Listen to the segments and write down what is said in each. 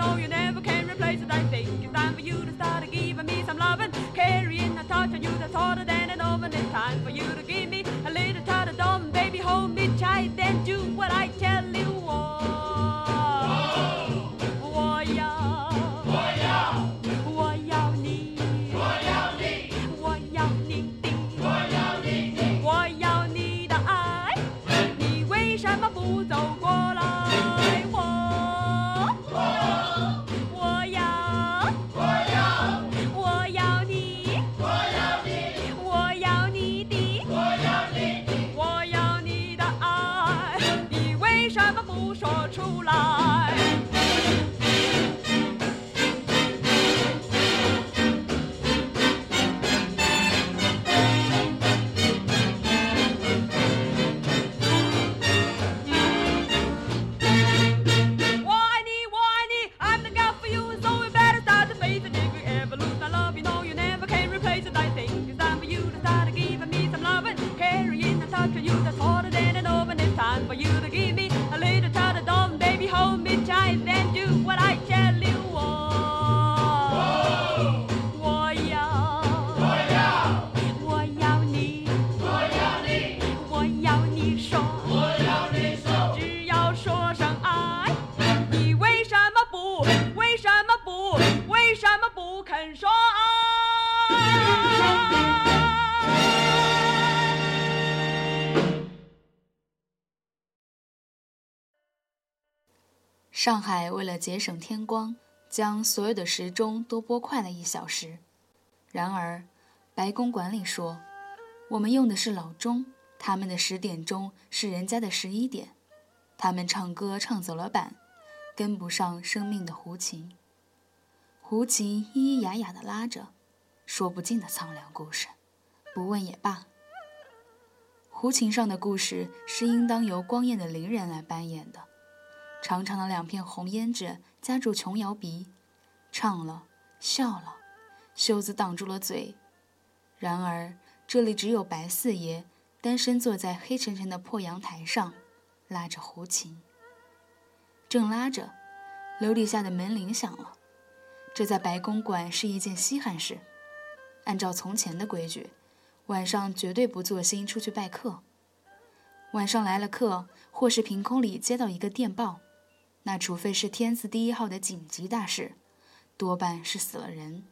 know your name. 上海为了节省天光，将所有的时钟都拨快了一小时。然而，白公馆里说，我们用的是老钟，他们的十点钟是人家的十一点。他们唱歌唱走了板，跟不上生命的胡琴。胡琴咿咿呀呀地拉着，说不尽的苍凉故事，不问也罢。胡琴上的故事是应当由光艳的伶人来扮演的。长长的两片红胭脂夹住琼瑶鼻，唱了，笑了，袖子挡住了嘴。然而这里只有白四爷单身坐在黑沉沉的破阳台上，拉着胡琴。正拉着，楼底下的门铃响了。这在白公馆是一件稀罕事。按照从前的规矩，晚上绝对不做心出去拜客。晚上来了客，或是凭空里接到一个电报。那除非是天字第一号的紧急大事，多半是死了人。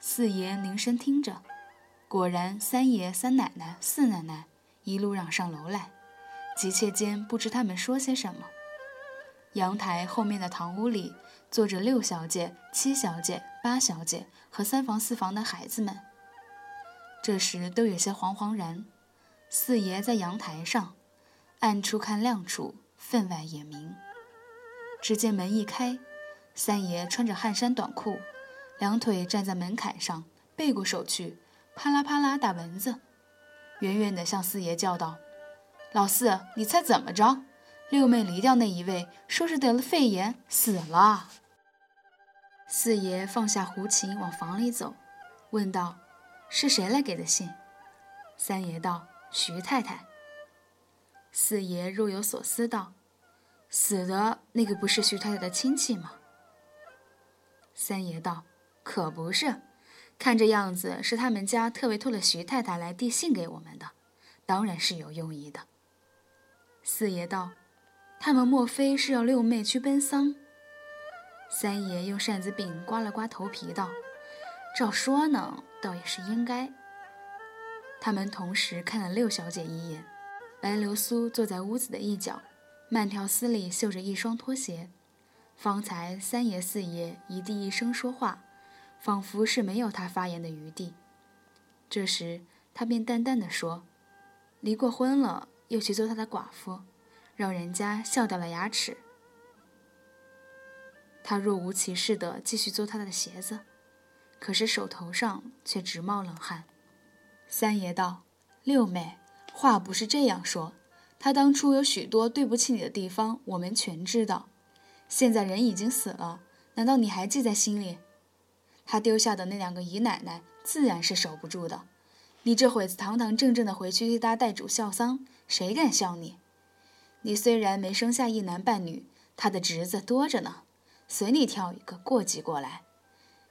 四爷凝神听着，果然三爷、三奶奶、四奶奶一路嚷上楼来，急切间不知他们说些什么。阳台后面的堂屋里坐着六小姐、七小姐、八小姐和三房四房的孩子们，这时都有些惶惶然。四爷在阳台上，暗处看亮处，分外眼明。只见门一开，三爷穿着汗衫短裤，两腿站在门槛上，背过手去，啪啦啪啦打蚊子，远远地向四爷叫道：“老四，你猜怎么着？六妹离掉那一位，说是得了肺炎，死了。”四爷放下胡琴，往房里走，问道：“是谁来给的信？”三爷道：“徐太太。”四爷若有所思道。死的那个不是徐太太的亲戚吗？三爷道：“可不是，看这样子是他们家特别托了徐太太来递信给我们的，当然是有用意的。”四爷道：“他们莫非是要六妹去奔丧？”三爷用扇子柄刮了刮头皮道：“照说呢，倒也是应该。”他们同时看了六小姐一眼，白流苏坐在屋子的一角。慢条斯理绣着一双拖鞋，方才三爷四爷一地一声说话，仿佛是没有他发言的余地。这时他便淡淡的说：“离过婚了，又去做他的寡妇，让人家笑掉了牙齿。”他若无其事的继续做他的鞋子，可是手头上却直冒冷汗。三爷道：“六妹，话不是这样说。”他当初有许多对不起你的地方，我们全知道。现在人已经死了，难道你还记在心里？他丢下的那两个姨奶奶，自然是守不住的。你这会子堂堂正正的回去替他代主孝丧，谁敢笑你？你虽然没生下一男半女，他的侄子多着呢，随你挑一个过继过来。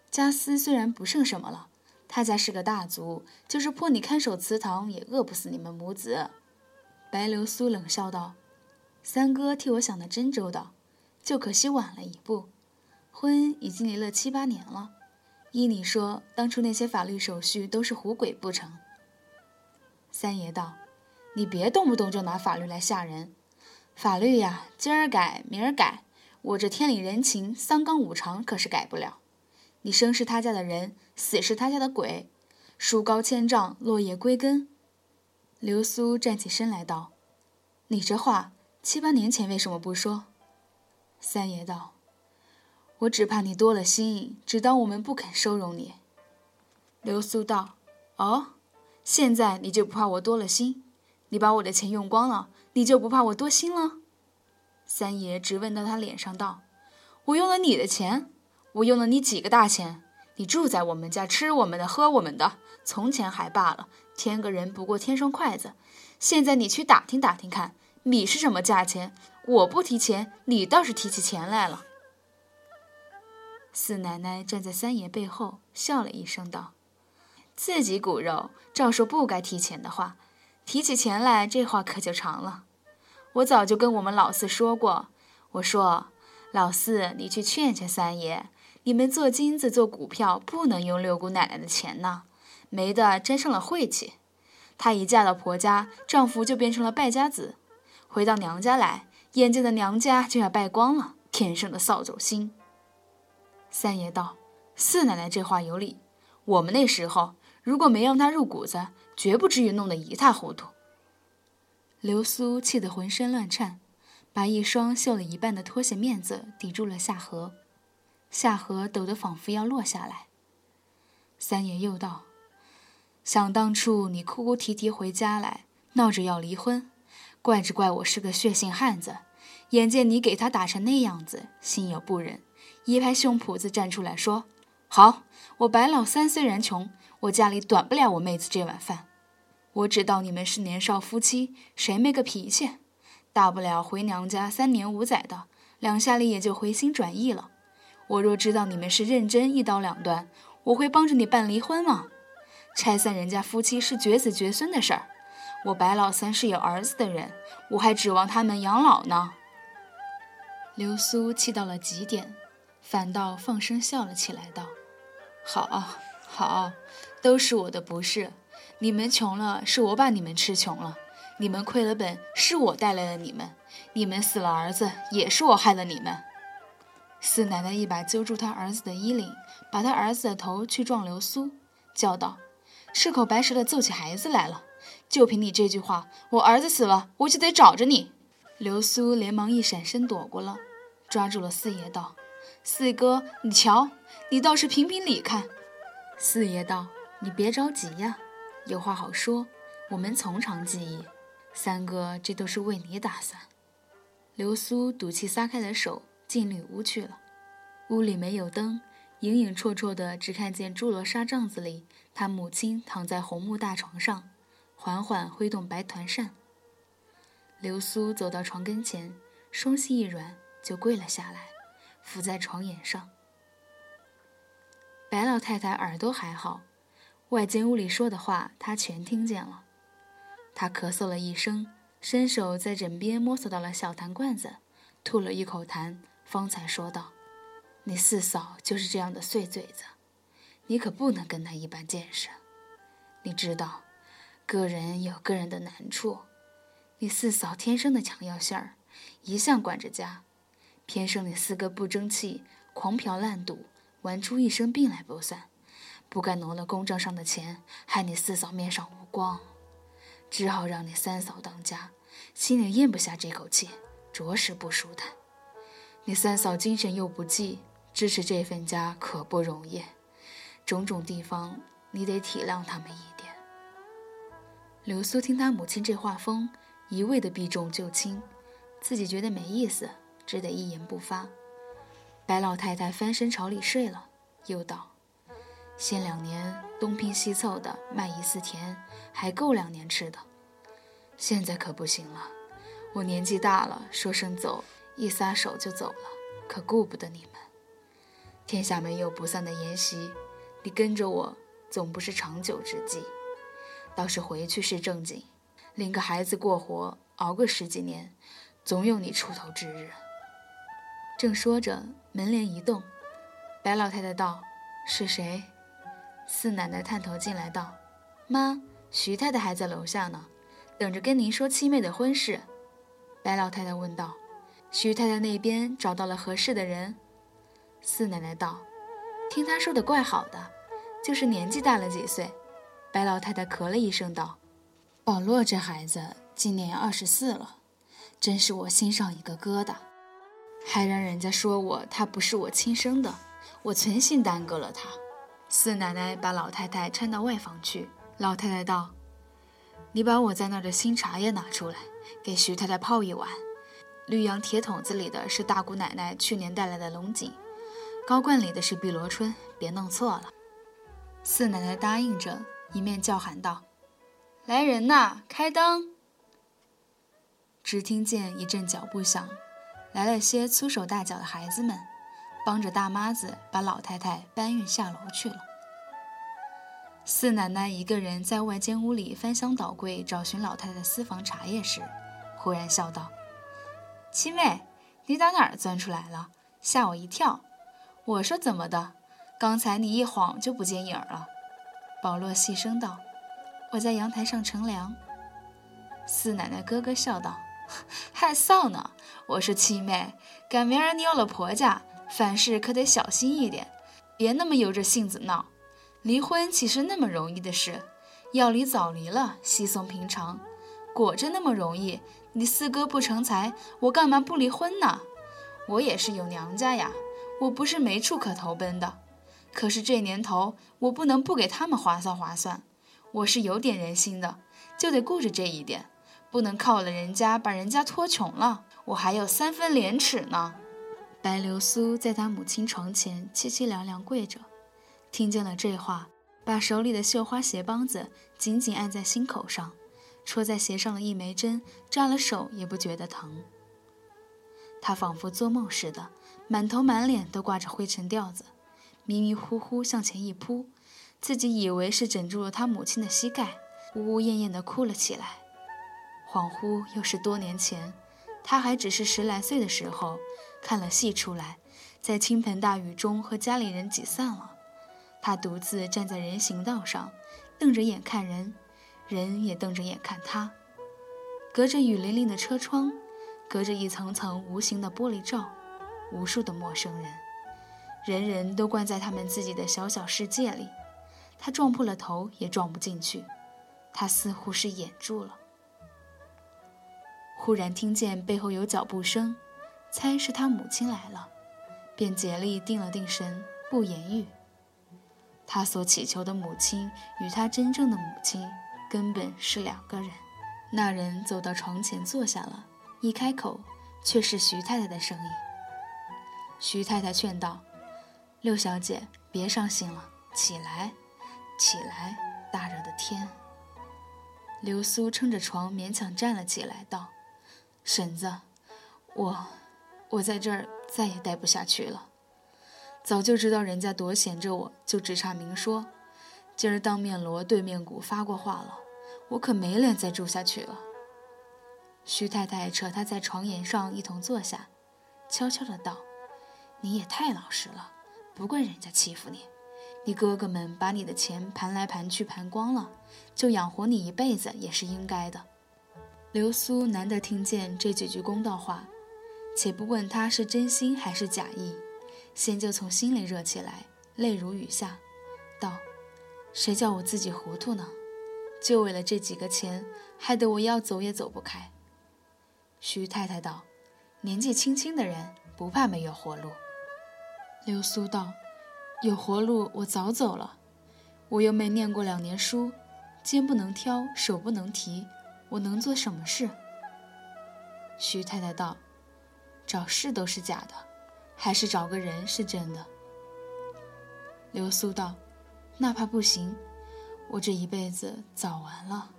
家私虽然不剩什么了，他家是个大族，就是迫你看守祠堂，也饿不死你们母子。白流苏冷笑道：“三哥替我想的真周到，就可惜晚了一步。婚已经离了七八年了，依你说，当初那些法律手续都是胡鬼不成？”三爷道：“你别动不动就拿法律来吓人。法律呀，今儿改明儿改，我这天理人情、三纲五常可是改不了。你生是他家的人，死是他家的鬼，树高千丈，落叶归根。”流苏站起身来道：“你这话七八年前为什么不说？三爷道：“我只怕你多了心，只当我们不肯收容你。”刘苏道：“哦，现在你就不怕我多了心？你把我的钱用光了，你就不怕我多心了？”三爷直问到他脸上道：“我用了你的钱？我用了你几个大钱？你住在我们家，吃我们的，喝我们的。从前还罢了，添个人不过添双筷子。现在你去打听打听看，米是什么价钱？我不提钱，你倒是提起钱来了。”四奶奶站在三爷背后，笑了一声道：“自己骨肉，照说不该提钱的话，提起钱来，这话可就长了。”我早就跟我们老四说过，我说老四，你去劝劝三爷，你们做金子做股票不能用六姑奶奶的钱呢，没的沾上了晦气。她一嫁到婆家，丈夫就变成了败家子，回到娘家来，眼见的娘家就要败光了，天生的扫帚星。三爷道：“四奶奶这话有理，我们那时候如果没让她入股子，绝不至于弄得一塌糊涂。”流苏气得浑身乱颤，把一双绣了一半的拖鞋面子抵住了下颌，下颌抖得仿佛要落下来。三爷又道：“想当初你哭哭啼啼回家来，闹着要离婚，怪只怪我是个血性汉子，眼见你给他打成那样子，心有不忍，一拍胸脯子站出来说：好，我白老三虽然穷，我家里短不了我妹子这碗饭。”我知道你们是年少夫妻，谁没个脾气？大不了回娘家三年五载的，两下里也就回心转意了。我若知道你们是认真一刀两断，我会帮着你办离婚吗？拆散人家夫妻是绝子绝孙的事儿。我白老三是有儿子的人，我还指望他们养老呢。流苏气到了极点，反倒放声笑了起来，道：“好，好，都是我的不是。”你们穷了，是我把你们吃穷了；你们亏了本，是我带来了你们；你们死了儿子，也是我害了你们。四奶奶一把揪住他儿子的衣领，把他儿子的头去撞流苏，叫道：“赤口白舌的揍起孩子来了！就凭你这句话，我儿子死了，我就得找着你。”流苏连忙一闪身躲过了，抓住了四爷道：“四哥，你瞧，你倒是评评理看。”四爷道：“你别着急呀。”有话好说，我们从长计议。三哥，这都是为你打算。流苏赌气撒开了手，进里屋去了。屋里没有灯，影影绰绰的，只看见朱罗纱帐子里，他母亲躺在红木大床上，缓缓挥动白团扇。流苏走到床跟前，双膝一软，就跪了下来，伏在床沿上。白老太太耳朵还好。外间屋里说的话，她全听见了。他咳嗽了一声，伸手在枕边摸索到了小痰罐子，吐了一口痰，方才说道：“你四嫂就是这样的碎嘴子，你可不能跟他一般见识。你知道，个人有个人的难处。你四嫂天生的强要性儿，一向管着家，偏生你四哥不争气，狂嫖滥赌，玩出一身病来不算。”不该挪了公账上的钱，害你四嫂面上无光，只好让你三嫂当家，心里咽不下这口气，着实不舒坦。你三嫂精神又不济，支持这份家可不容易，种种地方你得体谅他们一点。刘苏听他母亲这话风，一味的避重就轻，自己觉得没意思，只得一言不发。白老太太翻身朝里睡了，又道。先两年东拼西凑的卖一次田，还够两年吃的。现在可不行了，我年纪大了，说声走，一撒手就走了，可顾不得你们。天下没有不散的筵席，你跟着我总不是长久之计。倒是回去是正经，领个孩子过活，熬个十几年，总有你出头之日。正说着，门帘一动，白老太太道：“是谁？”四奶奶探头进来道：“妈，徐太太还在楼下呢，等着跟您说七妹的婚事。”白老太太问道：“徐太太那边找到了合适的人？”四奶奶道：“听她说的怪好的，就是年纪大了几岁。”白老太太咳了一声道：“保罗这孩子今年二十四了，真是我心上一个疙瘩。还让人家说我他不是我亲生的，我存心耽搁了他。四奶奶把老太太搀到外房去。老太太道：“你把我在那儿的新茶叶拿出来，给徐太太泡一碗。绿杨铁桶子里的是大姑奶奶去年带来的龙井，高罐里的是碧螺春，别弄错了。”四奶奶答应着，一面叫喊道：“来人呐，开灯！”只听见一阵脚步响，来了些粗手大脚的孩子们，帮着大妈子把老太太搬运下楼去了。四奶奶一个人在外间屋里翻箱倒柜找寻老太太私房茶叶时，忽然笑道：“七妹，你打哪儿钻出来了？吓我一跳！我说怎么的？刚才你一晃就不见影了。”保罗细声道：“我在阳台上乘凉。”四奶奶咯咯笑道：“害臊呢！我说七妹，赶明儿你有了婆家，凡事可得小心一点，别那么由着性子闹。”离婚岂是那么容易的事？要离早离了，稀松平常。果真那么容易？你四哥不成才，我干嘛不离婚呢？我也是有娘家呀，我不是没处可投奔的。可是这年头，我不能不给他们划算划算。我是有点人心的，就得顾着这一点，不能靠了人家，把人家拖穷了。我还有三分廉耻呢。白流苏在他母亲床前凄凄凉凉跪着。听见了这话，把手里的绣花鞋帮子紧紧按在心口上，戳在鞋上的一枚针，扎了手也不觉得疼。他仿佛做梦似的，满头满脸都挂着灰尘吊子，迷迷糊糊向前一扑，自己以为是枕住了他母亲的膝盖，呜呜咽咽地哭了起来。恍惚又是多年前，他还只是十来岁的时候，看了戏出来，在倾盆大雨中和家里人挤散了。他独自站在人行道上，瞪着眼看人，人也瞪着眼看他。隔着雨淋淋的车窗，隔着一层层无形的玻璃罩，无数的陌生人，人人都关在他们自己的小小世界里。他撞破了头也撞不进去，他似乎是掩住了。忽然听见背后有脚步声，猜是他母亲来了，便竭力定了定神，不言语。他所祈求的母亲与他真正的母亲根本是两个人。那人走到床前坐下了，一开口却是徐太太的声音。徐太太劝道：“六小姐，别伤心了，起来，起来！大热的天。”流苏撑着床勉强站了起来，道：“婶子，我，我在这儿再也待不下去了。”早就知道人家多闲着，我就直插明说。今儿当面锣对面鼓发过话了，我可没脸再住下去了。徐太太扯他在床沿上一同坐下，悄悄的道：“你也太老实了，不怪人家欺负你。你哥哥们把你的钱盘来盘去盘光了，就养活你一辈子也是应该的。”流苏难得听见这几句公道话，且不问他是真心还是假意。先就从心里热起来，泪如雨下，道：“谁叫我自己糊涂呢？就为了这几个钱，害得我要走也走不开。”徐太太道：“年纪轻轻的人不怕没有活路。”流苏道：“有活路，我早走了。我又没念过两年书，肩不能挑，手不能提，我能做什么事？”徐太太道：“找事都是假的。”还是找个人是真的。流苏道：“那怕不行，我这一辈子早完了。”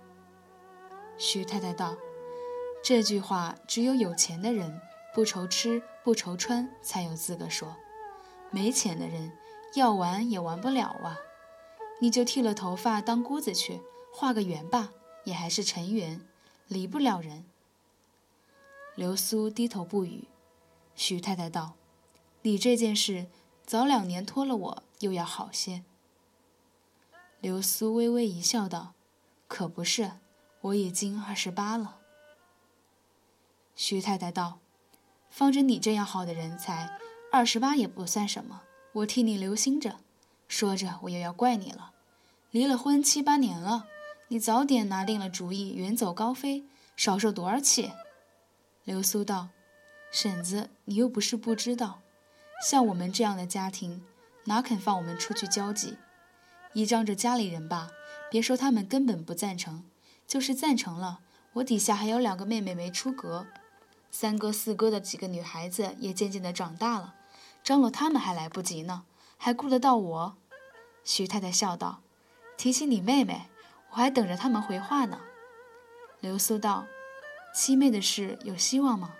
徐太太道：“这句话只有有钱的人不愁吃不愁穿才有资格说，没钱的人要玩也玩不了啊！你就剃了头发当姑子去，画个圆吧，也还是尘缘，离不了人。”流苏低头不语。徐太太道。你这件事早两年拖了我，又要好些。流苏微微一笑，道：“可不是，我已经二十八了。”徐太太道：“方着你这样好的人才，二十八也不算什么，我替你留心着。”说着，我又要怪你了。离了婚七八年了，你早点拿定了主意，远走高飞，少受多少气。流苏道：“婶子，你又不是不知道，像我们这样的家庭，哪肯放我们出去交际？依仗着家里人吧，别说他们根本不赞成，就是赞成了，我底下还有两个妹妹没出阁，三哥四哥的几个女孩子也渐渐的长大了，张罗他们还来不及呢，还顾得到我？”徐太太笑道：“提起你妹妹，我还等着他们回话呢。”流苏道：“七妹的事有希望吗？”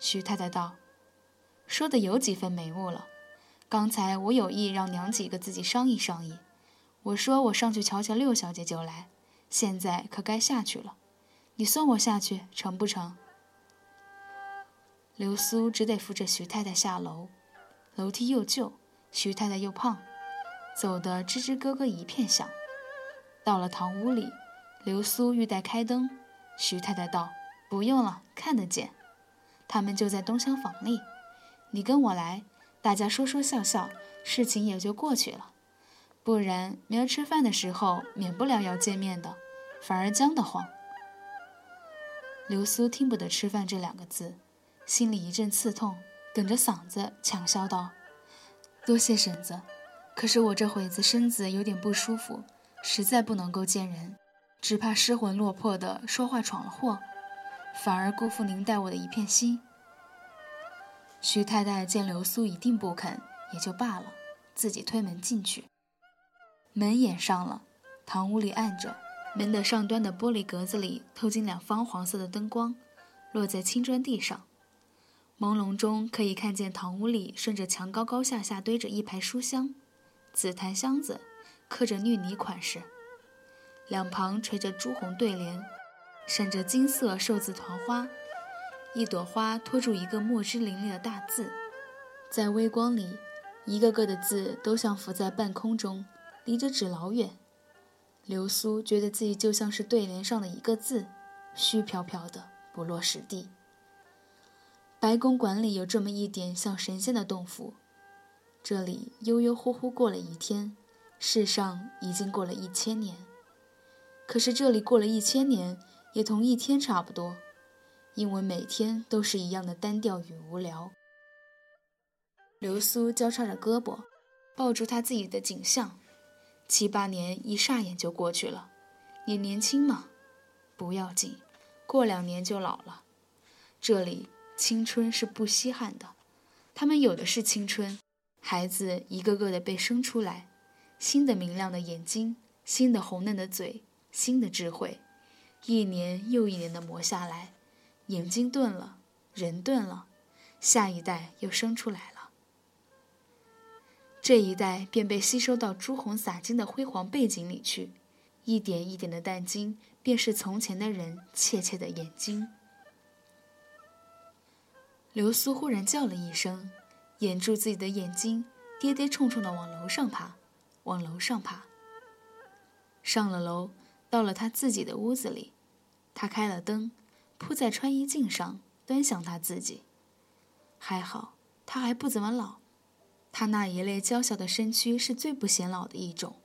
徐太太道：“说的有几分眉目了。刚才我有意让娘几个自己商议商议，我说我上去瞧瞧六小姐就来，现在可该下去了。你送我下去成不成？”流苏只得扶着徐太太下楼，楼梯又旧，徐太太又胖，走得吱吱咯咯一片响。到了堂屋里。流苏欲待开灯，徐太太道：“不用了，看得见。他们就在东厢房里，你跟我来，大家说说笑笑，事情也就过去了。不然明儿吃饭的时候，免不了要见面的，反而僵得慌。”流苏听不得“吃饭”这两个字，心里一阵刺痛，哽着嗓子强笑道：“多谢婶子，可是我这会子身子有点不舒服，实在不能够见人。”只怕失魂落魄的说话闯了祸，反而辜负您待我的一片心。徐太太见流苏一定不肯，也就罢了，自己推门进去。门掩上了，堂屋里暗着，门的上端的玻璃格子里透进两方黄色的灯光，落在青砖地上。朦胧中可以看见堂屋里顺着墙高高下下堆着一排书箱，紫檀箱子，刻着绿泥款式。两旁垂着朱红对联，闪着金色寿字团花，一朵花托住一个墨汁淋漓的大字，在微光里，一个个的字都像浮在半空中，离着纸老远。流苏觉得自己就像是对联上的一个字，虚飘飘的，不落实地。白公馆里有这么一点像神仙的洞府，这里悠悠乎乎过了一天，世上已经过了一千年。可是这里过了一千年，也同一天差不多，因为每天都是一样的单调与无聊。流苏交叉着胳膊，抱住他自己的景象，七八年一霎眼就过去了。你年轻嘛？不要紧，过两年就老了。这里青春是不稀罕的，他们有的是青春。孩子一个个的被生出来，新的明亮的眼睛，新的红嫩的嘴。新的智慧，一年又一年的磨下来，眼睛钝了，人钝了，下一代又生出来了。这一代便被吸收到朱红洒金的辉煌背景里去，一点一点的淡金，便是从前的人怯怯的眼睛。流苏忽然叫了一声，掩住自己的眼睛，跌跌冲冲的往楼上爬，往楼上爬。上了楼。到了他自己的屋子里，他开了灯，铺在穿衣镜上，端详他自己。还好，他还不怎么老。他那一类娇小的身躯是最不显老的一种，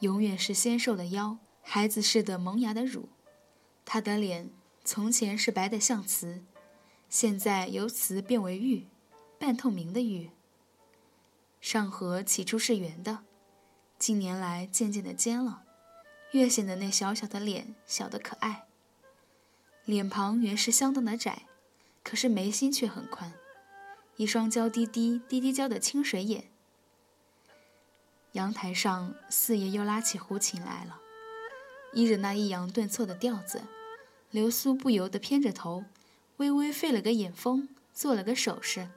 永远是纤瘦的腰，孩子似的萌芽的乳。他的脸从前是白的像瓷，现在由瓷变为玉，半透明的玉。上颌起初是圆的，近年来渐渐的尖了。越显得那小小的脸小得可爱。脸庞原是相当的窄，可是眉心却很宽，一双娇滴滴、滴滴娇的清水眼。阳台上，四爷又拉起胡琴来了，依着那抑扬顿挫的调子，流苏不由得偏着头，微微费了个眼风，做了个手势。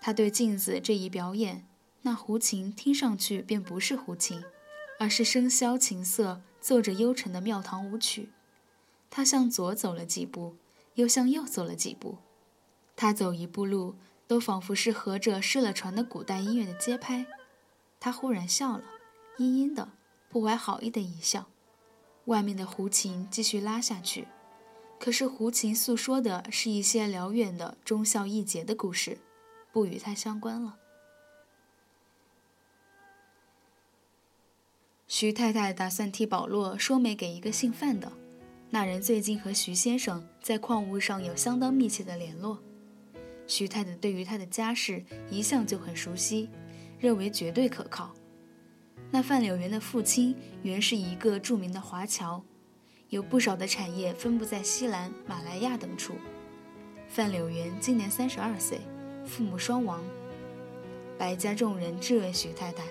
他对镜子这一表演，那胡琴听上去便不是胡琴。而是笙箫琴瑟奏着幽沉的庙堂舞曲，他向左走了几步，又向右走了几步，他走一步路都仿佛是合着失了传的古代音乐的节拍。他忽然笑了，阴阴的，不怀好意的一笑。外面的胡琴继续拉下去，可是胡琴诉说的是一些辽远的忠孝义节的故事，不与他相关了。徐太太打算替保罗说媒给一个姓范的，那人最近和徐先生在矿物上有相当密切的联络。徐太太对于他的家世一向就很熟悉，认为绝对可靠。那范柳园的父亲原是一个著名的华侨，有不少的产业分布在西兰、马来亚等处。范柳园今年三十二岁，父母双亡。白家众人质问徐太太，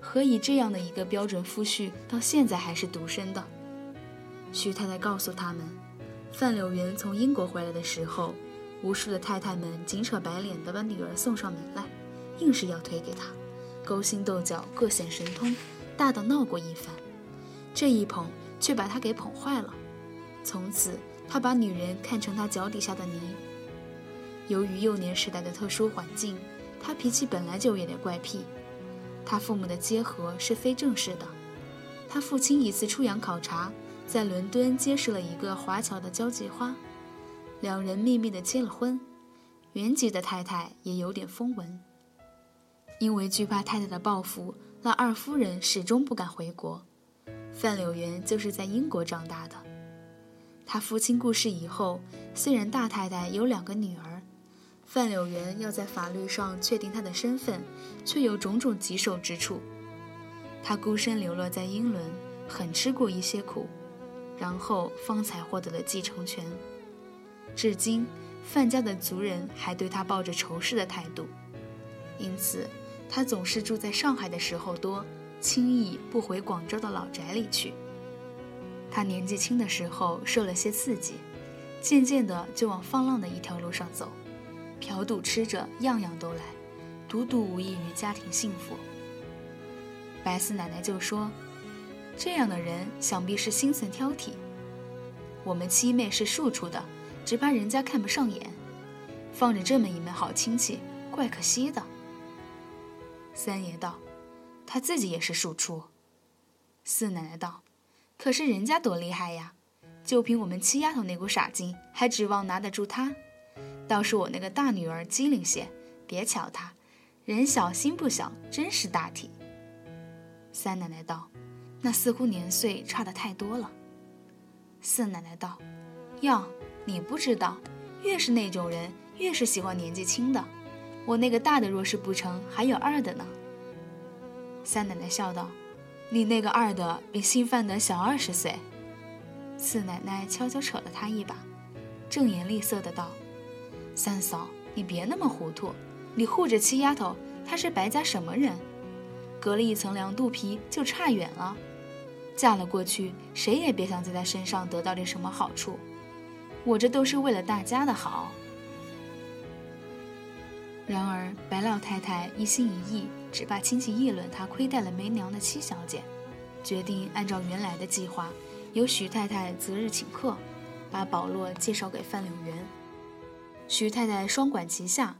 何以这样的一个标准夫婿到现在还是独身的？徐太太告诉他们，范柳园从英国回来的时候，无数的太太们紧扯白脸的把女儿送上门来，硬是要推给他，勾心斗角，各显神通，大的闹过一番。这一捧却把他给捧坏了，从此他把女人看成他脚底下的泥。由于幼年时代的特殊环境，他脾气本来就有点怪癖。他父母的结合是非正式的，他父亲一次出洋考察。在伦敦结识了一个华侨的交际花，两人秘密的结了婚。原籍的太太也有点风闻，因为惧怕太太的报复，那二夫人始终不敢回国。范柳园就是在英国长大的。他父亲过世以后，虽然大太太有两个女儿，范柳园要在法律上确定他的身份，却有种种棘手之处。他孤身流落在英伦，很吃过一些苦。然后方才获得了继承权。至今，范家的族人还对他抱着仇视的态度，因此他总是住在上海的时候多，轻易不回广州的老宅里去。他年纪轻的时候受了些刺激，渐渐的就往放浪的一条路上走，嫖赌吃着样样都来，独独无异于家庭幸福。白四奶奶就说。这样的人想必是心存挑剔。我们七妹是庶出的，只怕人家看不上眼。放着这么一门好亲戚，怪可惜的。三爷道：“他自己也是庶出。”四奶奶道：“可是人家多厉害呀！就凭我们七丫头那股傻劲，还指望拿得住他？倒是我那个大女儿机灵些，别瞧她，人小心不小，真是大体。”三奶奶道。那似乎年岁差得太多了。四奶奶道：“哟，你不知道，越是那种人，越是喜欢年纪轻的。我那个大的若是不成，还有二的呢。”三奶奶笑道：“你那个二的比新范的小二十岁。”四奶奶悄悄扯了他一把，正颜厉色的道：“三嫂，你别那么糊涂，你护着七丫头，她是白家什么人？隔了一层凉肚皮，就差远了。”嫁了过去，谁也别想在他身上得到点什么好处。我这都是为了大家的好。然而白老太太一心一意，只怕亲戚议论他亏待了没娘的七小姐，决定按照原来的计划，由徐太太择日请客，把保罗介绍给范柳园。徐太太双管齐下，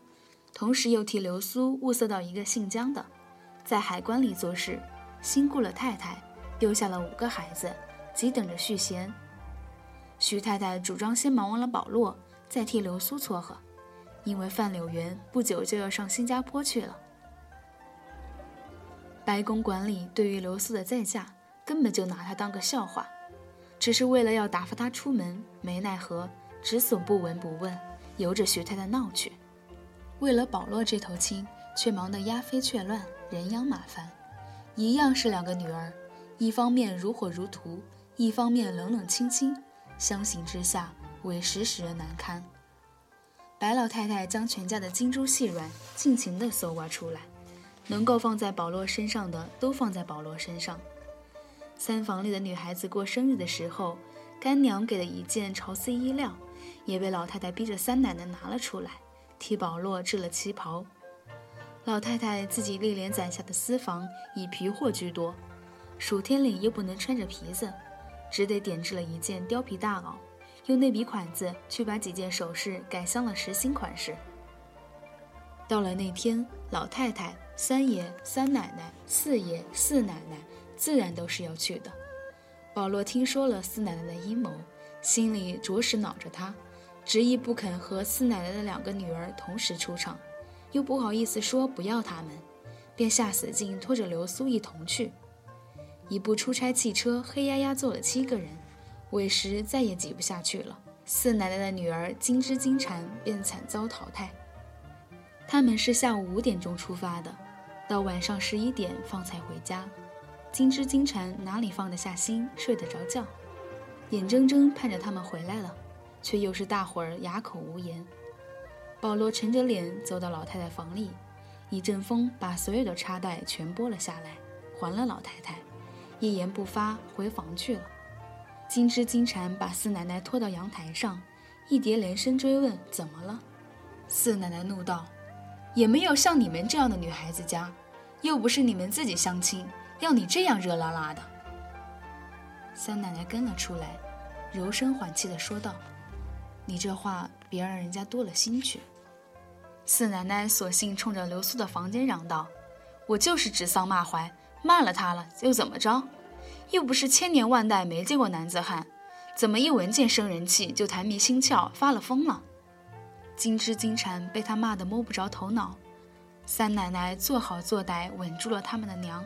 同时又替流苏物色到一个姓江的，在海关里做事，新雇了太太。丢下了五个孩子，急等着续弦。徐太太主张先忙完了保罗，再替流苏撮合，因为范柳园不久就要上新加坡去了。白宫管理对于刘苏的再嫁，根本就拿她当个笑话，只是为了要打发她出门，没奈何，只所不闻不问，由着徐太太闹去。为了保罗这头亲，却忙得鸦飞雀乱，人仰马翻，一样是两个女儿。一方面如火如荼，一方面冷冷清清，相形之下，委实使人难堪。白老太太将全家的金珠细软尽情地搜刮出来，能够放在保罗身上的都放在保罗身上。三房里的女孩子过生日的时候，干娘给的一件潮丝衣料，也被老太太逼着三奶奶拿了出来，替保罗制了旗袍。老太太自己历年攒下的私房以皮货居多。暑天里又不能穿着皮子，只得点制了一件貂皮大袄，用那笔款子去把几件首饰改镶了实心款式。到了那天，老太太、三爷、三奶奶、四爷、四奶奶自然都是要去的。保罗听说了四奶奶的阴谋，心里着实恼着她，执意不肯和四奶奶的两个女儿同时出场，又不好意思说不要他们，便下死劲拖着流苏一同去。一部出差汽车黑压压坐了七个人，委实再也挤不下去了。四奶奶的女儿金枝金蝉便惨遭淘汰。他们是下午五点钟出发的，到晚上十一点方才回家。金枝金蝉哪里放得下心，睡得着觉，眼睁睁盼着他们回来了，却又是大伙儿哑口无言。保罗沉着脸走到老太太房里，一阵风把所有的插袋全拨了下来，还了老太太，一言不发回房去了。金枝金蝉把四奶奶拖到阳台上，一叠连声追问：“怎么了？”四奶奶怒道：“也没有像你们这样的女孩子家，又不是你们自己相亲，要你这样热辣辣的。”三奶奶跟了出来，柔声缓气地说道：“你这话别让人家多了心去。”四奶奶索性冲着刘苏的房间嚷道：“我就是指桑骂槐，骂了他了又怎么着？又不是千年万代没见过男子汉，怎么一闻见生人气就财迷心窍发了疯了？”金枝金蝉被他骂得摸不着头脑。三奶奶做好做歹稳住了他们的娘，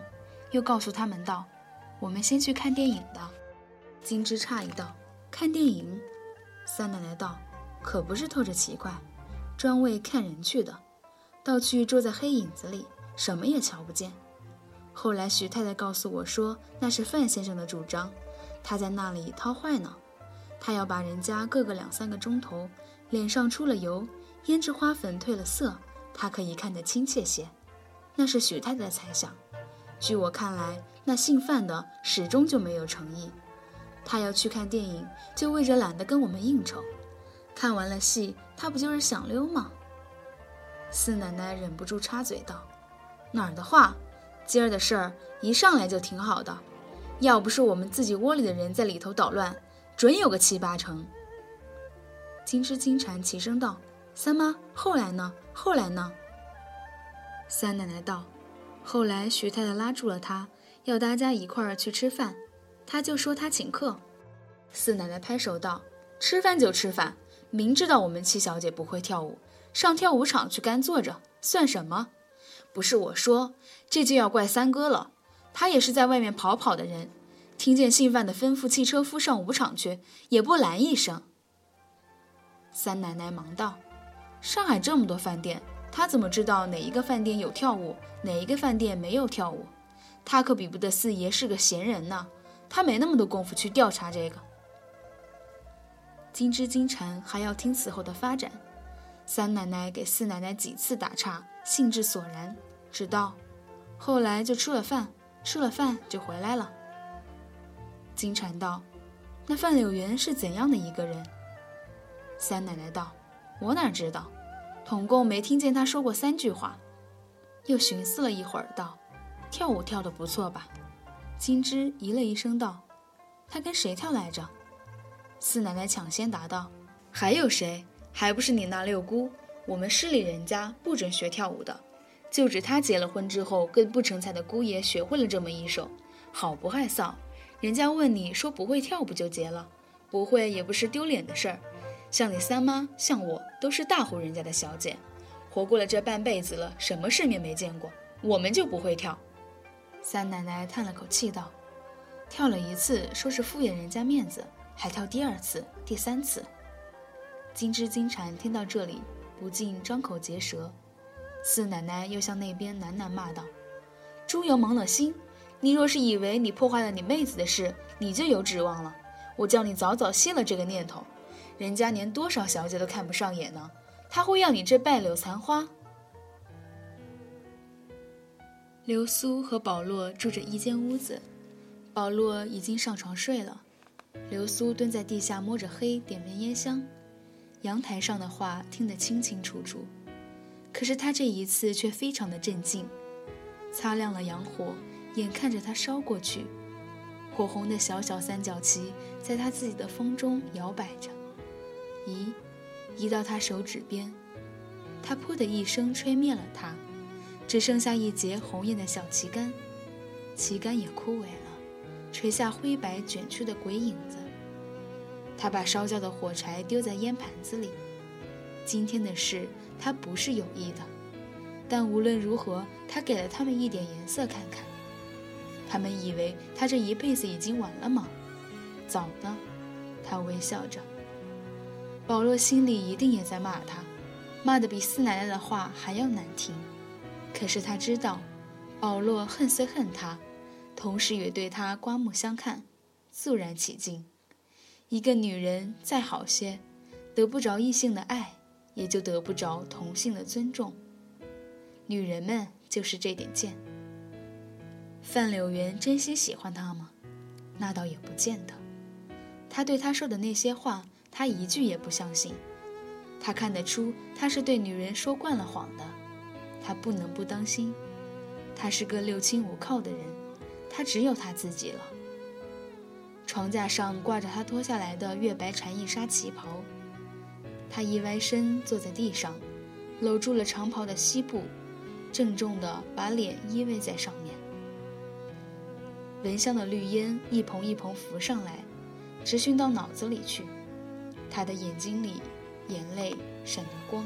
又告诉他们道：“我们先去看电影的。”金枝诧异道：“看电影？”三奶奶道：“可不是透着奇怪。”专为看人去的，倒去坐在黑影子里，什么也瞧不见。后来徐太太告诉我说，那是范先生的主张，他在那里掏坏呢。他要把人家各个两三个钟头，脸上出了油，胭脂花粉褪了色，他可以看得亲切些。那是许太太猜想。据我看来，那姓范的始终就没有诚意。他要去看电影，就为着懒得跟我们应酬。看完了戏，他不就是想溜吗？四奶奶忍不住插嘴道：“哪儿的话，今儿的事儿一上来就挺好的，要不是我们自己窝里的人在里头捣乱，准有个七八成。”金枝金蝉齐声道：“三妈，后来呢？后来呢？”三奶奶道：“后来徐太太拉住了她，要大家一块儿去吃饭，她就说她请客。”四奶奶拍手道：“吃饭就吃饭。”明知道我们七小姐不会跳舞，上跳舞场去干坐着算什么？不是我说，这就要怪三哥了。他也是在外面跑跑的人，听见姓范的吩咐汽车夫上舞场去，也不拦一声。三奶奶忙道：“上海这么多饭店，他怎么知道哪一个饭店有跳舞，哪一个饭店没有跳舞？他可比不得四爷是个闲人呢，他没那么多功夫去调查这个。”金枝金蝉还要听此后的发展，三奶奶给四奶奶几次打岔，兴致索然，只道后来就吃了饭，吃了饭就回来了。金蝉道：“那范柳原是怎样的一个人？”三奶奶道：“我哪知道，统共没听见他说过三句话。”又寻思了一会儿，道：“跳舞跳得不错吧？”金枝咦了一声道：“他跟谁跳来着？”四奶奶抢先答道：“还有谁？还不是你那六姑？我们市里人家不准学跳舞的，就指她结了婚之后，跟不成才的姑爷学会了这么一手，好不害臊。人家问你说不会跳不就结了？不会也不是丢脸的事儿。像你三妈，像我，都是大户人家的小姐，活过了这半辈子了，什么世面没见过？我们就不会跳。”三奶奶叹了口气道：“跳了一次，说是敷衍人家面子。”还跳第二次、第三次，金枝金蝉听到这里，不禁张口结舌。四奶奶又向那边喃喃骂道：“猪油蒙了心！你若是以为你破坏了你妹子的事，你就有指望了。我叫你早早歇了这个念头，人家连多少小姐都看不上眼呢，他会要你这败柳残花？”流苏和保罗住着一间屋子，保罗已经上床睡了。流苏蹲在地下摸着黑，点根烟香。阳台上的话听得清清楚楚，可是他这一次却非常的镇静。擦亮了洋火，眼看着它烧过去，火红的小小三角旗在他自己的风中摇摆着。移，移到他手指边，他噗的一声吹灭了它，只剩下一截红艳的小旗杆，旗杆也枯萎了。垂下灰白卷曲的鬼影子。他把烧焦的火柴丢在烟盘子里。今天的事他不是有意的，但无论如何，他给了他们一点颜色看看。他们以为他这一辈子已经完了吗？早呢，他微笑着。保罗心里一定也在骂他，骂得比四奶奶的话还要难听。可是他知道，保罗恨虽恨他，同时也对他刮目相看，肃然起敬。一个女人再好些，得不着异性的爱，也就得不着同性的尊重。女人们就是这点贱。范柳园真心喜欢他吗？那倒也不见得。他对他说的那些话，他一句也不相信。他看得出他是对女人说惯了谎的。他不能不当心。他是个六亲无靠的人，他只有他自己了。床架上挂着他脱下来的月白蝉翼纱旗袍，他一歪身坐在地上，搂住了长袍的膝部，郑重地把脸依偎在上面。蚊香的绿烟一蓬一蓬浮上来，直熏到脑子里去。他的眼睛里，眼泪闪着光。